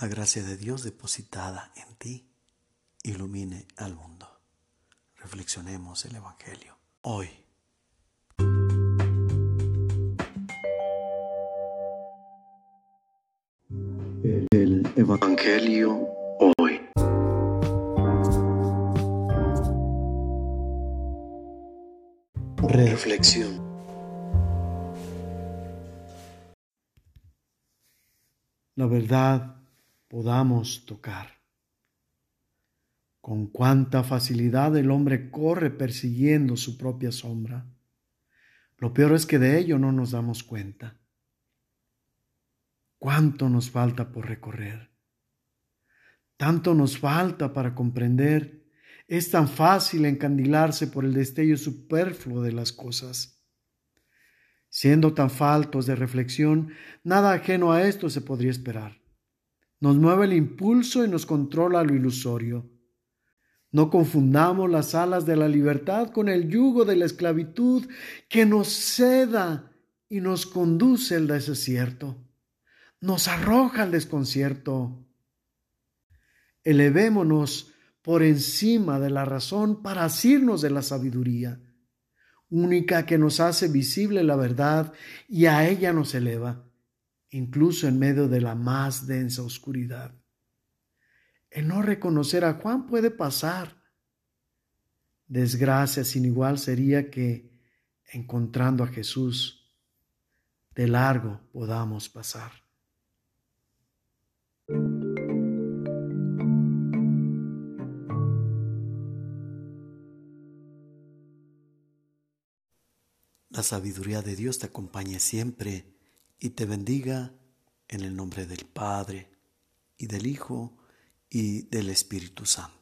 La gracia de Dios depositada en ti ilumine al mundo. Reflexionemos el Evangelio hoy. El Evangelio hoy. Reflexión. La verdad podamos tocar. Con cuánta facilidad el hombre corre persiguiendo su propia sombra. Lo peor es que de ello no nos damos cuenta. ¿Cuánto nos falta por recorrer? Tanto nos falta para comprender. Es tan fácil encandilarse por el destello superfluo de las cosas. Siendo tan faltos de reflexión, nada ajeno a esto se podría esperar. Nos mueve el impulso y nos controla lo ilusorio. No confundamos las alas de la libertad con el yugo de la esclavitud que nos ceda y nos conduce al desierto, nos arroja al desconcierto. Elevémonos por encima de la razón para asirnos de la sabiduría, única que nos hace visible la verdad y a ella nos eleva incluso en medio de la más densa oscuridad. El no reconocer a Juan puede pasar. Desgracia sin igual sería que, encontrando a Jesús, de largo podamos pasar. La sabiduría de Dios te acompañe siempre y te bendiga en el nombre del Padre y del Hijo y del Espíritu Santo.